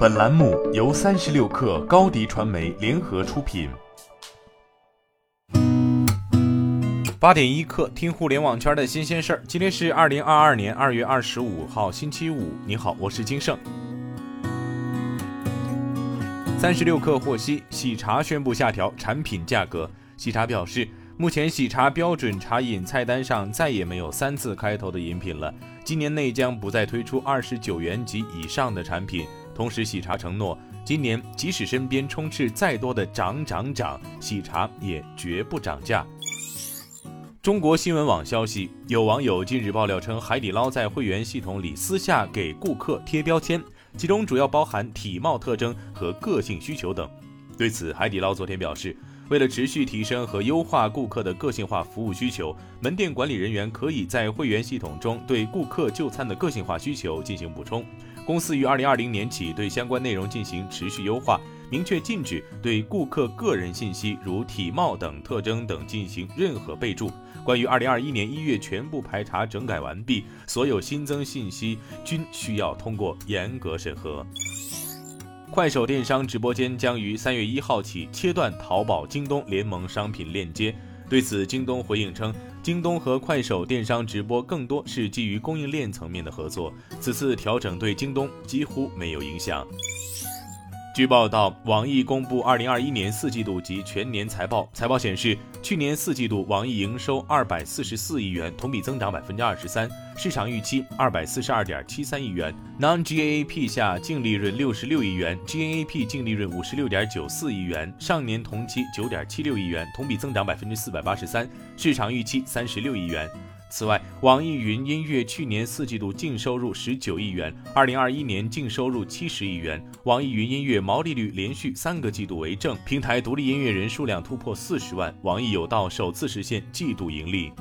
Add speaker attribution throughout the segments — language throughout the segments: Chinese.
Speaker 1: 本栏目由三十六氪高低传媒联合出品。
Speaker 2: 八点一刻，听互联网圈的新鲜事儿。今天是二零二二年二月二十五号，星期五。你好，我是金盛。三十六氪获悉，喜茶宣布下调产品价格。喜茶表示，目前喜茶标准茶饮菜单上再也没有三字开头的饮品了，今年内将不再推出二十九元及以上的产品。同时，喜茶承诺，今年即使身边充斥再多的涨涨涨，喜茶也绝不涨价。中国新闻网消息，有网友近日爆料称，海底捞在会员系统里私下给顾客贴标签，其中主要包含体貌特征和个性需求等。对此，海底捞昨天表示，为了持续提升和优化顾客的个性化服务需求，门店管理人员可以在会员系统中对顾客就餐的个性化需求进行补充。公司于二零二零年起对相关内容进行持续优化，明确禁止对顾客个人信息如体貌等特征等进行任何备注。关于二零二一年一月全部排查整改完毕，所有新增信息均需要通过严格审核。快手电商直播间将于三月一号起切断淘宝、京东联盟商品链接。对此，京东回应称。京东和快手电商直播更多是基于供应链层面的合作，此次调整对京东几乎没有影响。据报道，网易公布二零二一年四季度及全年财报。财报显示，去年四季度网易营收二百四十四亿元，同比增长百分之二十三，市场预期二百四十二点七三亿元。Non-GAAP 下净利润六十六亿元，GAAP 净利润五十六点九四亿元，上年同期九点七六亿元，同比增长百分之四百八十三，市场预期三十六亿元。此外，网易云音乐去年四季度净收入十九亿元，二零二一年净收入七十亿元。网易云音乐毛利率连续三个季度为正，平台独立音乐人数量突破四十万，网易有道首次实现季度盈利。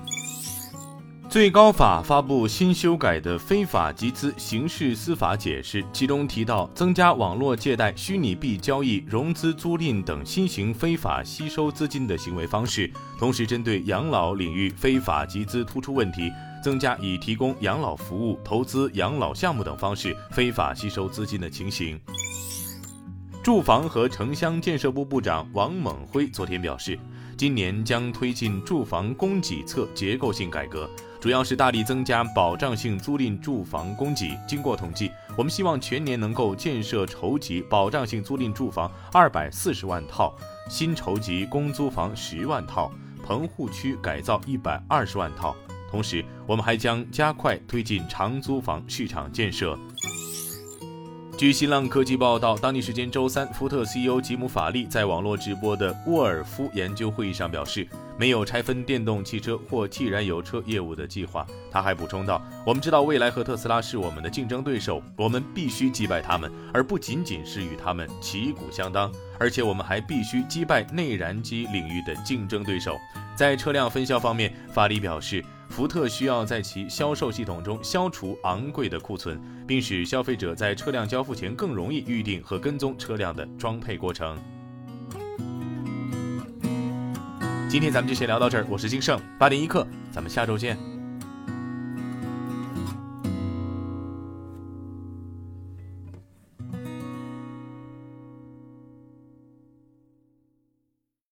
Speaker 2: 最高法发布新修改的非法集资刑事司法解释，其中提到增加网络借贷、虚拟币交易、融资租赁等新型非法吸收资金的行为方式，同时针对养老领域非法集资突出问题，增加以提供养老服务、投资养老项目等方式非法吸收资金的情形。住房和城乡建设部部长王猛辉昨天表示，今年将推进住房供给侧结构性改革。主要是大力增加保障性租赁住房供给。经过统计，我们希望全年能够建设筹集保障性租赁住房二百四十万套，新筹集公租房十万套，棚户区改造一百二十万套。同时，我们还将加快推进长租房市场建设。据新浪科技报道，当地时间周三，福特 CEO 吉姆·法利在网络直播的沃尔夫研究会议上表示，没有拆分电动汽车或汽燃油车业务的计划。他还补充道：“我们知道未来和特斯拉是我们的竞争对手，我们必须击败他们，而不仅仅是与他们旗鼓相当。而且我们还必须击败内燃机领域的竞争对手。”在车辆分销方面，法利表示。福特需要在其销售系统中消除昂贵的库存，并使消费者在车辆交付前更容易预定和跟踪车辆的装配过程。今天咱们就先聊到这儿，我是金盛，八点一刻，咱们下周见。